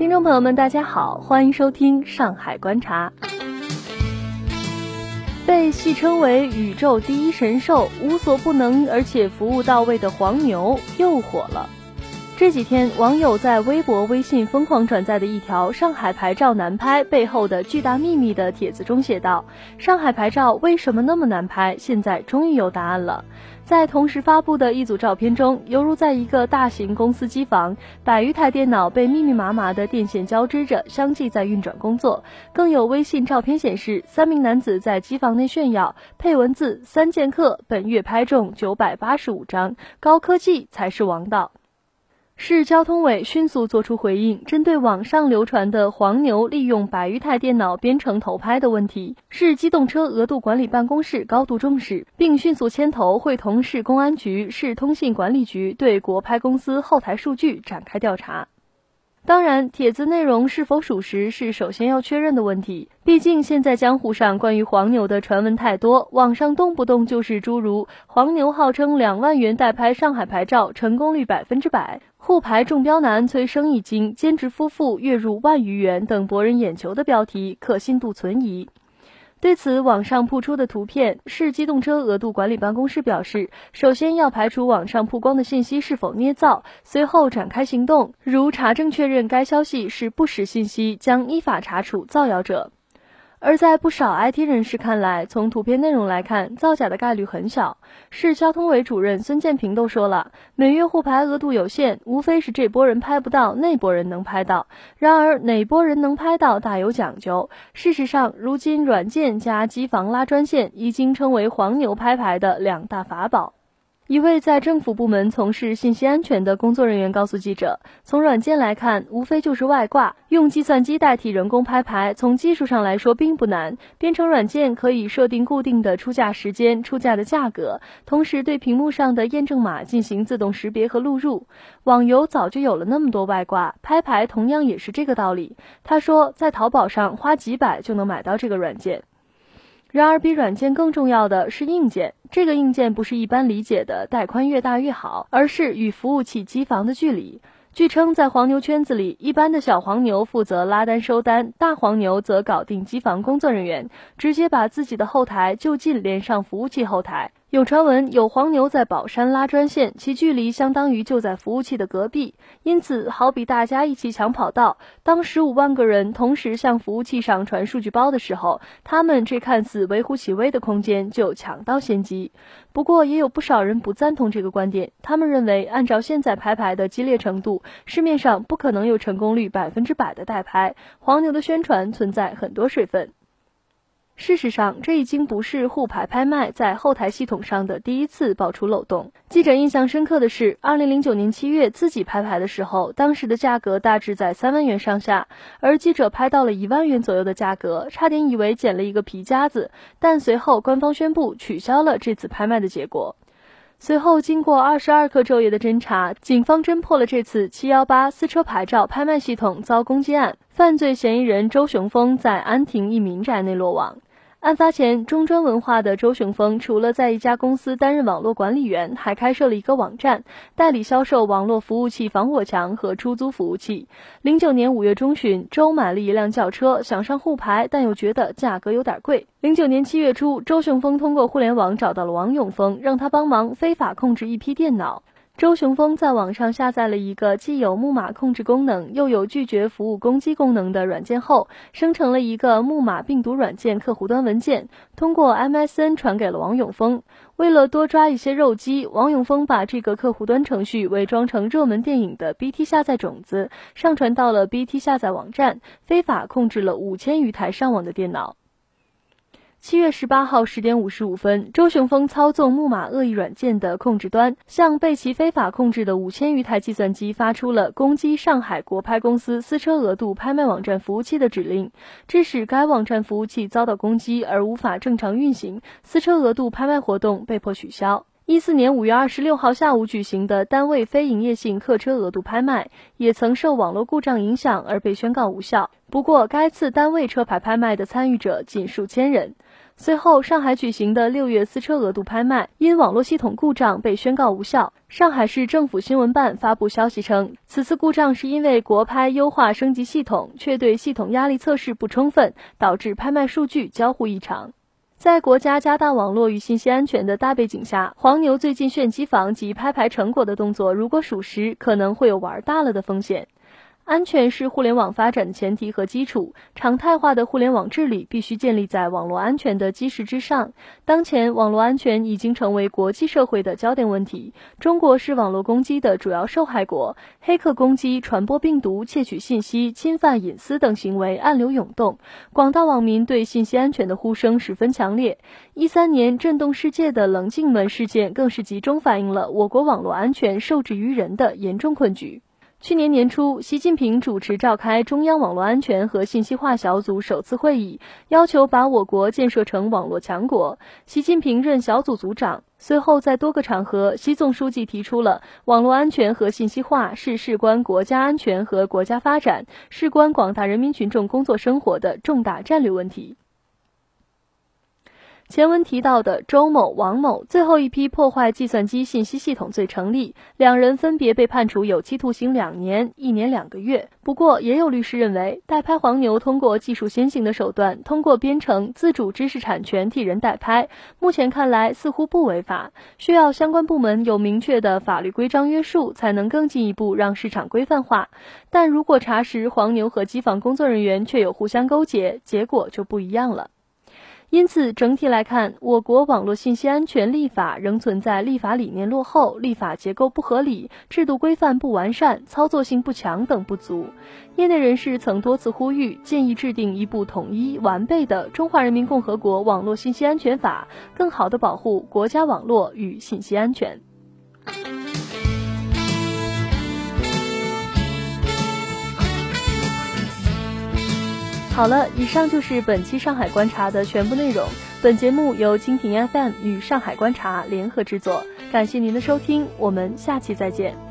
听众朋友们，大家好，欢迎收听《上海观察》。被戏称为宇宙第一神兽、无所不能而且服务到位的黄牛又火了。这几天，网友在微博、微信疯狂转载的一条“上海牌照难拍背后的巨大秘密”的帖子中写道：“上海牌照为什么那么难拍？现在终于有答案了。”在同时发布的一组照片中，犹如在一个大型公司机房，百余台电脑被密密麻麻的电线交织着，相继在运转工作。更有微信照片显示，三名男子在机房内炫耀，配文字：“三剑客本月拍中九百八十五张，高科技才是王道。”市交通委迅速作出回应，针对网上流传的黄牛利用百余台电脑编程偷拍的问题，市机动车额度管理办公室高度重视，并迅速牵头会同市公安局、市通信管理局对国拍公司后台数据展开调查。当然，帖子内容是否属实是首先要确认的问题。毕竟现在江湖上关于黄牛的传闻太多，网上动不动就是诸如“黄牛号称两万元代拍上海牌照，成功率百分之百”。沪牌中标男催生意经，兼职夫妇月入万余元等博人眼球的标题，可信度存疑。对此，网上曝出的图片，市机动车额度管理办公室表示，首先要排除网上曝光的信息是否捏造，随后展开行动，如查证确认该消息是不实信息，将依法查处造谣者。而在不少 IT 人士看来，从图片内容来看，造假的概率很小。市交通委主任孙建平都说了，每月沪牌额度有限，无非是这波人拍不到，那波人能拍到。然而哪波人能拍到，大有讲究。事实上，如今软件加机房拉专线，已经成为黄牛拍牌的两大法宝。一位在政府部门从事信息安全的工作人员告诉记者：“从软件来看，无非就是外挂，用计算机代替人工拍牌。从技术上来说，并不难。编程软件可以设定固定的出价时间、出价的价格，同时对屏幕上的验证码进行自动识别和录入。网游早就有了那么多外挂，拍牌同样也是这个道理。”他说：“在淘宝上花几百就能买到这个软件。”然而，比软件更重要的是硬件。这个硬件不是一般理解的带宽越大越好，而是与服务器机房的距离。据称，在黄牛圈子里，一般的小黄牛负责拉单收单，大黄牛则搞定机房工作人员，直接把自己的后台就近连上服务器后台。有传闻有黄牛在宝山拉专线，其距离相当于就在服务器的隔壁，因此好比大家一起抢跑道。当十五万个人同时向服务器上传数据包的时候，他们这看似微乎其微的空间就抢到先机。不过也有不少人不赞同这个观点，他们认为按照现在拍牌的激烈程度，市面上不可能有成功率百分之百的代拍，黄牛的宣传存在很多水分。事实上，这已经不是沪牌拍卖在后台系统上的第一次爆出漏洞。记者印象深刻的是，二零零九年七月自己拍牌的时候，当时的价格大致在三万元上下，而记者拍到了一万元左右的价格，差点以为捡了一个皮夹子。但随后官方宣布取消了这次拍卖的结果。随后经过二十二个昼夜的侦查，警方侦破了这次七幺八私车牌照拍卖系统遭攻击案，犯罪嫌疑人周雄峰在安亭一民宅内落网。案发前，中专文化的周雄峰除了在一家公司担任网络管理员，还开设了一个网站，代理销售网络服务器防火墙和出租服务器。零九年五月中旬，周买了一辆轿车，想上沪牌，但又觉得价格有点贵。零九年七月初，周雄峰通过互联网找到了王永峰，让他帮忙非法控制一批电脑。周雄峰在网上下载了一个既有木马控制功能，又有拒绝服务攻击功能的软件后，生成了一个木马病毒软件客户端文件，通过 MSN 传给了王永峰。为了多抓一些肉鸡，王永峰把这个客户端程序伪装成热门电影的 BT 下载种子，上传到了 BT 下载网站，非法控制了五千余台上网的电脑。七月十八号十点五十五分，周雄峰操纵木马恶意软件的控制端，向被其非法控制的五千余台计算机发出了攻击上海国拍公司私车额度拍卖网站服务器的指令，致使该网站服务器遭到攻击而无法正常运行，私车额度拍卖活动被迫取消。一四年五月二十六号下午举行的单位非营业性客车额度拍卖，也曾受网络故障影响而被宣告无效。不过，该次单位车牌拍卖的参与者仅数千人。随后，上海举行的六月私车额度拍卖因网络系统故障被宣告无效。上海市政府新闻办发布消息称，此次故障是因为国拍优化升级系统，却对系统压力测试不充分，导致拍卖数据交互异常。在国家加大网络与信息安全的大背景下，黄牛最近炫机房及拍牌成果的动作，如果属实，可能会有玩大了的风险。安全是互联网发展的前提和基础，常态化的互联网治理必须建立在网络安全的基石之上。当前，网络安全已经成为国际社会的焦点问题。中国是网络攻击的主要受害国，黑客攻击、传播病毒、窃取信息、侵犯隐私等行为暗流涌动，广大网民对信息安全的呼声十分强烈。一三年震动世界的棱镜门事件，更是集中反映了我国网络安全受制于人的严重困局。去年年初，习近平主持召开中央网络安全和信息化小组首次会议，要求把我国建设成网络强国。习近平任小组组长。随后，在多个场合，习总书记提出了网络安全和信息化是事关国家安全和国家发展、事关广大人民群众工作生活的重大战略问题。前文提到的周某、王某最后一批破坏计算机信息系统罪成立，两人分别被判处有期徒刑两年、一年两个月。不过，也有律师认为，代拍黄牛通过技术先行的手段，通过编程自主知识产权替人代拍，目前看来似乎不违法，需要相关部门有明确的法律规章约束，才能更进一步让市场规范化。但如果查实黄牛和机房工作人员确有互相勾结，结果就不一样了。因此，整体来看，我国网络信息安全立法仍存在立法理念落后、立法结构不合理、制度规范不完善、操作性不强等不足。业内人士曾多次呼吁，建议制定一部统一完备的《中华人民共和国网络信息安全法》，更好地保护国家网络与信息安全。好了，以上就是本期上海观察的全部内容。本节目由蜻蜓 FM 与上海观察联合制作，感谢您的收听，我们下期再见。